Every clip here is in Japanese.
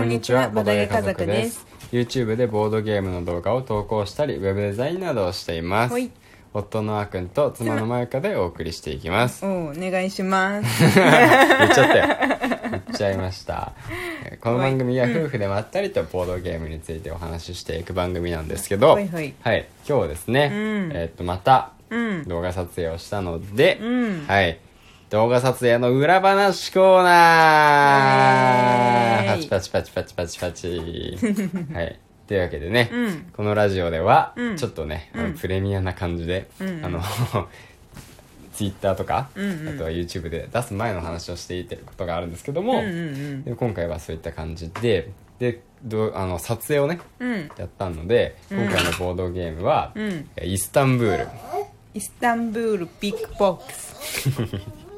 こんにちは、ボドゲ家族です。YouTube でボードゲームの動画を投稿したり、ウェブデザインなどをしています。夫のあくんと妻のまゆかでお送りしていきます。おお願いします。言っちゃったよ。言っちゃいました。えーこの番組は夫婦でまったりとボードゲームについてお話ししていく番組なんですけど、はいはい今日はですね、うんえーっと、またうん。動画撮影をしたので、うんはい。動画撮影の裏話コーナーパチパチパチパチパチパチ。はい。というわけでね、うんこのラジオでは、うんちょっとね、うんプレミアな感じで、うんあの、ツイッターとか、うんうんあとは YouTube で出す前の話をしていてることがあるんですけども、うんうんで今回はそういった感じで、で、どうあの撮影をね、うん。うん。やったので、今回のボードゲームは、うんイスタンブール。イスタンブールビッグボックス。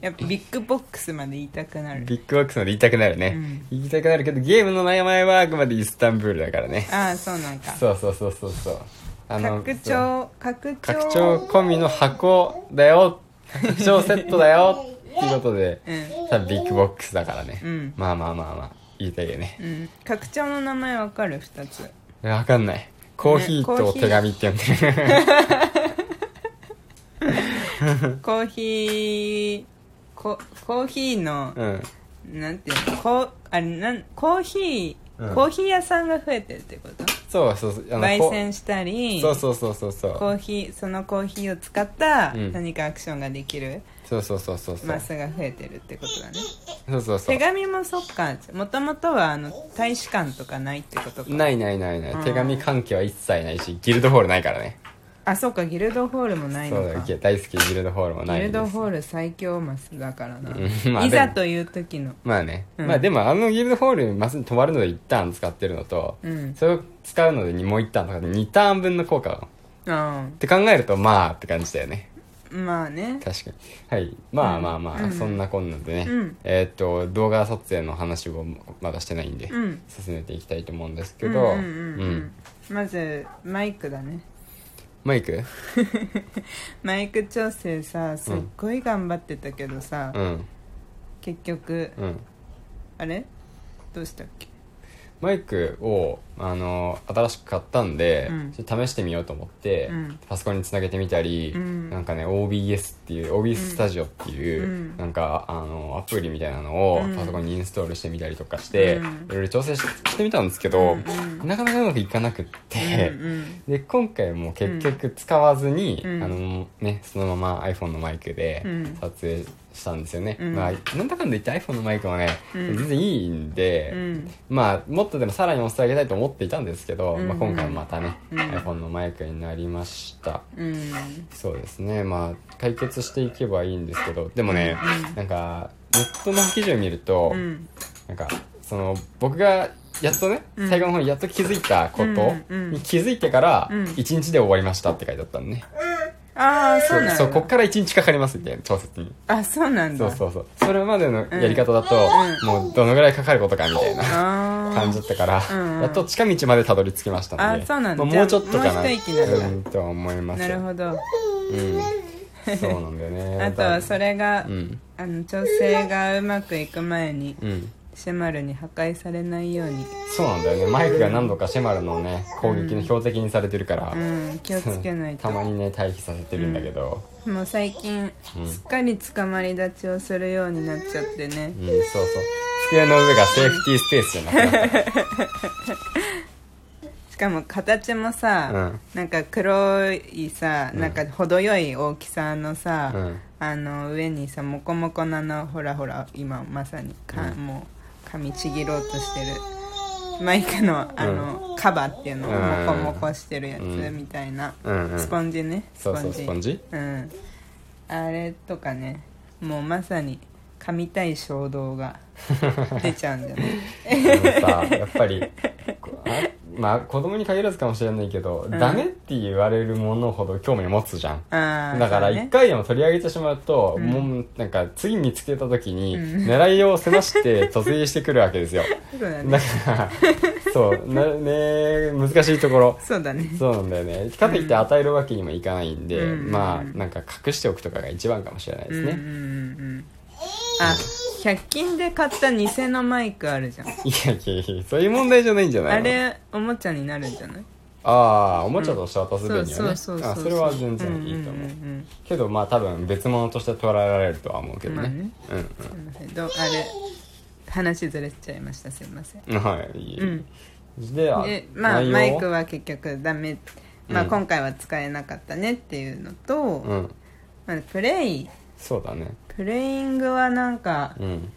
やっぱビッグボックスまで言いたくなる。ビッグボックスまで言いたくなるね、うん。言いたくなるけどゲームの名前はあくまでイスタンブールだからね。ああ、そうなんか。そうそうそうそうそう。あ拡そう張、拡張。拡張込みの箱だよ。拡張セットだよ。っていうことでうん。多分ビッグボックスだからね、うん。まあまあまあまあ言いたいよね。うん。拡張の名前わかる？二つ。わかんない。コーヒーと手紙って呼んでる、コーヒー、ココーヒーの、うん。なんていうのこうあれなんコーヒー、うん。コーヒー屋さんが増えてるってこと？そうそうそう。あのこ焙煎したりそうそうそうそうそう。コーヒーそのコーヒーを使ったうん。何かアクションができるそうそうそうそうそう。マスが増えてるってことだね。そうそうそう。手紙もそっか。もともとはあの大使館とかないってことか。ないないないない、うん。手紙関係は一切ないしギルドホールないからねあそっかギルドホールもないそうだのかよ大好きギルドホールもないんです。ギルドホール最強マスだからな、うん まあいざという時の。まあね、うん。まあでもあのギルドホールマスに泊まるので1ターン使ってるのと、うん。それを使うのでもう1ターンとかで2ターン分の効果あって考えるとまあって感じだよね。あまあね。確かに。はい。まあまあまあ、うん。そんなこんなんでね、うん。えーっと動画撮影の話をまだしてないんで、うん。進めていきたいと思うんですけど、うんうんうん。うん。まずマイクだねマイク？マイク調整さすっごい頑張ってたけどさ、うん。結局うん。あれ？どうしたっけ？マイクを、あの新しく買ったんで、試してみようと思って、うん。パソコンにつなげてみたり、うん。なんかね OBS っていう OBS スタジオっていう、うん。なんかあのアプリみたいなのをうん。パソコンにインストールしてみたりとかして、うん。いろいろ調整ししてみたんですけど、なかなかうまくいかなくって、で今回も結局使わずに、うん。あのね、そのまま iPhone のマイクでうん。撮影したんですよね、うん。まあ、なんだかんだ言って iPhone のマイクはね、うん。全然いいんで、うん。まあもっとでもさらに押してあげたいと思っていたんですけど、うん。まあ、今回はまたね、うん。iPhone のマイクになりました。うん。そうですね。まあ解決していけばいいんですけどでもね、うんなんかネットの記事を見ると、うん。なんかその僕がやっとね、うん。最後の方にやっと気づいたことに気づいてからうん。1日で終わりましたって書いてあったんね、ああそうなんだ。そうこっから1日かかりますみたいな調節に。あそうなんだ。そうそうそう。それまでのやり方だと、うもうどのぐらいかかることかみたいなあ感じだったから、うんうん。やっと近道までたどり着きましたのであそうなんだ。まあもうちょっとかな。うん。だうんとは思いますなるほど。うん。そうなんだよね。あとはそれが、うん。あの調整がうまくいく前にうんシェマルに破壊されないように。そうなんだよね。マイクが何度かシェマルのね攻撃の標的にされてるから、うん。気をつけないと。たまにね退避させてるんだけど、もう最近、うん。すっかり捕まり立ちをするようになっちゃってね。うん、そうそう。机の上がセーフティースペースじゃなくなった しかも形もさ、うん。なんか黒いさ、なんか程よい大きさのさ、うん。あの上にさモコモコなのほらほら今まさにか、うん。もう噛みちぎろうとしてる。マイクのあの、カバーっていうのをうんモコモコしてるやつうんみたいな、うん。うん。スポンジね。そうそうスポンジ？うん。あれとかね。もうまさに噛みたい衝動が出ちゃうんだよね。あのさやっぱりまあ子供に限らずかもしれないけど、ん。ダメって言われるものほど興味を持つじゃん。あーだからそうね。一回でも取り上げてしまうと、うん。もうなんか次見つけた時にうん。狙いをせまして突入してくるわけですよ。そうだだねからそうなね難しいところ。そうだね。そうなんだよね。かといって与えるわけにもいかないんで、うん。まあなんか隠しておくとかが一番かもしれないですね、うんうんうんあ100均で買った偽のマイクあるじゃん。いやいやいやそういう問題じゃないんじゃないの。あれおもちゃになるんじゃない？ああおもちゃとして渡す分にはね。そうそうそうあそれは全然いいと思う,、うんうんけどまあ多分別物として捉えられるとは思うけどね,、まあね。うんうん。すいません。どうあれ話ずれちゃいました。すいません。はい。いいうん。であでまあ内容マイクは結局ダメ、まあ、うん。今回は使えなかったねっていうのと、うん。まあ、プレイ。そうだねプレイングはなんかうん。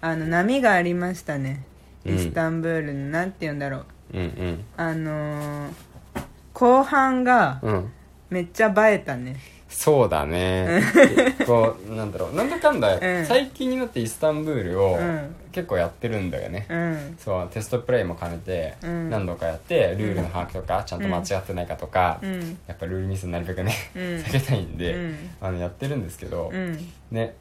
あの波がありましたね。うん。イスタンブールのなんて言うんだろう。うんうん。あのー後半がうん。めっちゃ映えたね。そうだね。こうなんだろう。なんだかんだ、うん。最近になってイスタンブールをうん結構やってるんだよね、うん。そうテストプレイも兼ねてうん。何度かやってルールの把握とかちゃんと間違ってないかとか、うん。やっぱルールミスなるべくね、うん。避けたいんで、うん。あのやってるんですけど、うん。ね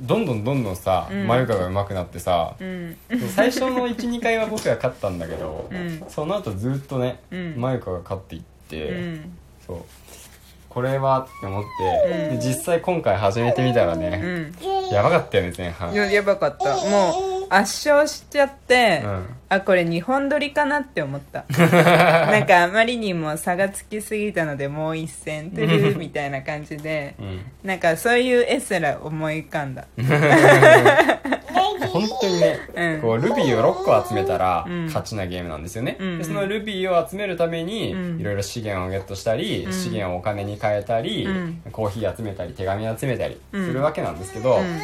どんどんどんどんさ、うん。マユカが上手くなってさ、うん。最初の12回は僕が勝ったんだけど、うん。その後ずっとね、うん。マユカが勝っていって、うん。そう。これはって思って、実際今回始めてみたらうね、ん。やばかったよね前半。ややばかった。もう圧勝しちゃって、うん。あこれ2本撮りかなって思った。なんかあまりにも差がつきすぎたのでもう一戦トゥルーみたいな感じでうん。なんかそういう絵すら思い浮かんだ。本当にね、うんこうルビーを6個集めたらうん。勝ちなゲームなんですよね、うん。でそのルビーを集めるためにうん。いろいろ資源をゲットしたり、うん。資源をお金に変えたり、うん。コーヒー集めたり手紙集めたりすうん。るわけなんですけど、うん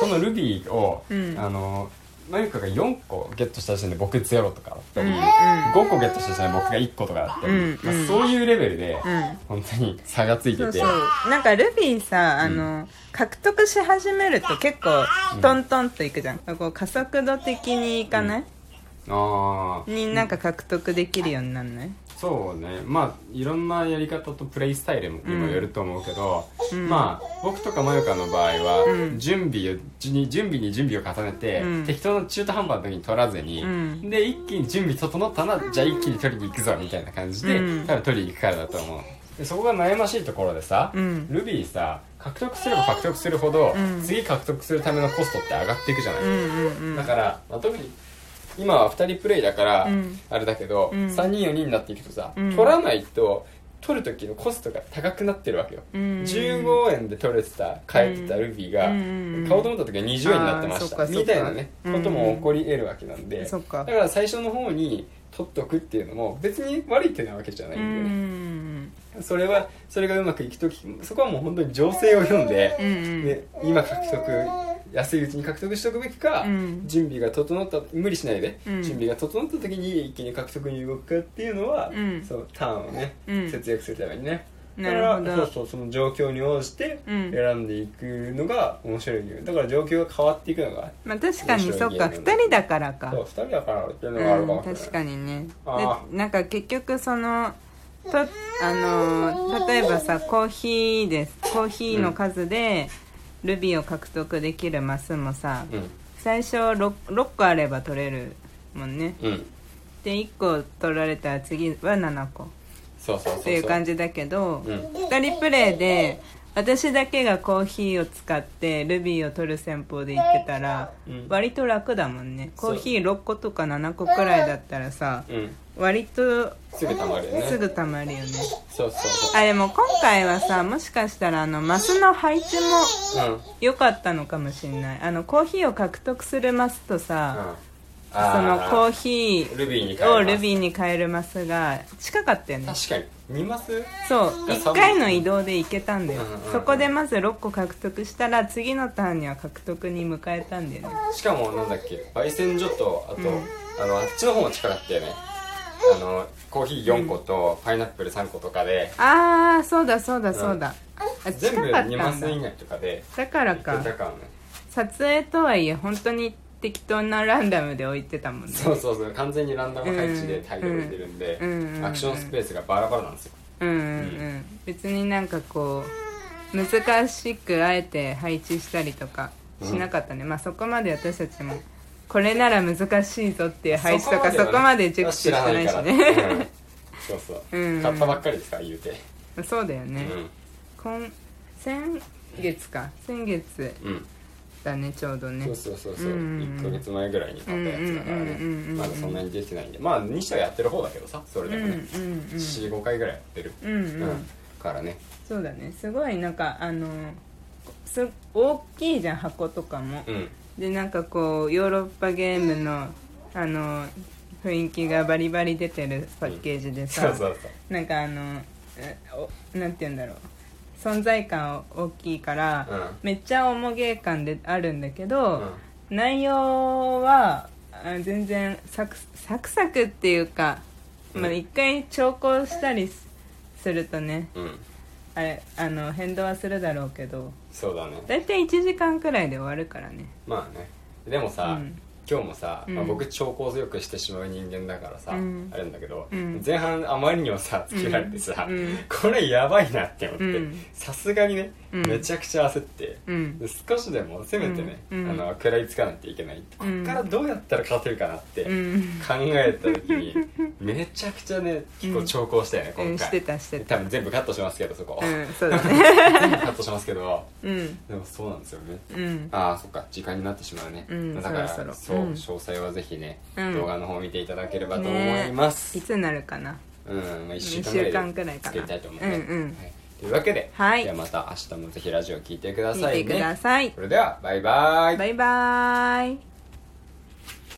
そのルビーを、うん。あのマユカが4個ゲットした時点で僕0とかだったり、うん5個ゲットした時点で僕が1個とかだったり、うんまあうんそういうレベルで、うん。本当に差がついてて。そうそう。なんかルビーさあの、獲得し始めると結構トントンといくじゃん、こう加速度的にいかない、ああになんか獲得できるようになんない？そうね。まあいろんなやり方とプレイスタイルにもよると思うけど、うん。まあ僕とかまゆかの場合は、うん。準備をに準備に準備を重ねて、うん。適当な中途半端な時に取らずに、うん。で一気に準備整ったらじゃあ一気に取りに行くぞみたいな感じで、うん。多分取りに行くからだと思う。でそこが悩ましいところでさ、うん。ルビーさ獲得すれば獲得するほど、うん。次獲得するためのコストって上がっていくじゃない、うんうんうん。だから、まあ、特に今は2人プレイだから、うん。あれだけど、うん。3人4人になっていくとさ、うん。取らないと取る時のコストが高くなってるわけよ、うん。15円で取れてた買えてたルビーが、うん。買おうと思った時は20円になってました。みたいなねうんことも起こり得るわけなんで、だから最初の方に取っとくっていうのも別に悪い手なわけじゃないううんでね、ん。それはそれがうまくいく時そこはもう本当に情勢を読んで、で今獲得安いうちに獲得しておくべきか、うん。準備が整った無理しないで、うん。準備が整った時に一気に獲得に動くかっていうのは、うん。そうターンをね、うん。節約するためにね。なるほど。だからそうそうその状況に応じてうん。選んでいくのが面白いゲームだから状況が変わっていくのがまあ確かにそっか面白いゲーム2人だからか。そう2人だからっていうのがあるかうん、もしれない、確かにね。あ。でなんか結局そのとあのー例えばさコーヒーです。コーヒーの数でルビーを獲得できるマスもさ、うん。最初 6, 6個あれば取れるもんね。うん。で1個取られたら次は7個。そうそうっていう感じだけど、うん。2人プレイで私だけがコーヒーを使ってルビーを取る戦法で言ってたら、うん。割と楽だもんね。コーヒー6個とか7個くらいだったらさうん。割とすぐたまるよね。すぐたまるよね。そうそうそあでも今回はさもしかしたらあのマスの配置もううん。良かったのかもしれない。あのコーヒーを獲得するマスとさ、そのコーヒルビーにー変えますをルビーに変えるマスが近かったよね。確かに見ます？そうが1回の移動で行けたんだよ。うんうんうん。そこでまず6個獲得したら次のターンには獲得に迎えたんだよね。しかもなんだっけ焙煎所とあと、うん。あのあっちの方も近かったよねあのコーヒー4個とパイナップル3個とかで、ああそうだそうだそうだ、あ全部近かった2マんだス以内とかで。だからか。撮影とはいえ本当に適当なランダムで置いてたもんね。そうそうそう完全にランダム配置でタイルを置いてるんで、うん。アクションスペースがバラバラなんですよ。うんうんうん。別になんかこう難しくあえて配置したりとかしなかったね、まあそこまで私たちもこれなら難しいぞっていう配置とかそこまで熟知してないしね。そうそう、うん。うん買ったばっかりですから言うて。そうだよね、うん。今先月か。先月。うんだねちょうどね。そうそうそうそう、うんうん1ヶ月前ぐらいに買ったやつだからね。まだそんなに出てないんで。まあにしてはやってる方だけどさそれでもね、うんうんうん。45回ぐらいやってる、うん。うん。からね。そうだね。すごいなんかあのす大きいじゃん箱とかも。うん。でなんかこうヨーロッパゲームのあの雰囲気がバリバリ出てるパッケージでさ、そうそうそう。なんかあのえおなんて言うんだろう存在感大きいから、うん。めっちゃ重げ感であるんだけど、内容はあ全然サクサクサクっていうか、まあ、うん一回調校したりすするとねうん、うん、あれあの変動はするだろうけどそうだね。大体1時間くらいで終わるからね。まあね。でもさ、うん今日もさ、まあ、うん僕超高よくしてしまう人間だからさ、うん。あれなんだけど、うん。前半あまりにもさつけられてさ、これやばいなって思ってうん。さすがにね、うん。めちゃくちゃ焦って、少しでもせめてね、うん。あの食らいつかないといけないこっからどうやったら勝てるかなってうん。考えた時に、めちゃくちゃね結構長考したよね、うん今回多分全部カットしますけどそこ、うんそうだね。全部カットしますけど。うん。でもそうなんですよね。うん。ああそっか時間になってしまうね、うんだからそう詳細はぜひね、うん。動画の方見ていただければと思います、いつになるかな。うん、まあ、1週一間ぐらい週間くらいかな。作りたいと思うね、うんうん。はい、というわけで、はい。ではまた明日もぜひラジオ聞いてくだ見さいね。てください。それではバイバイ。バイバーイ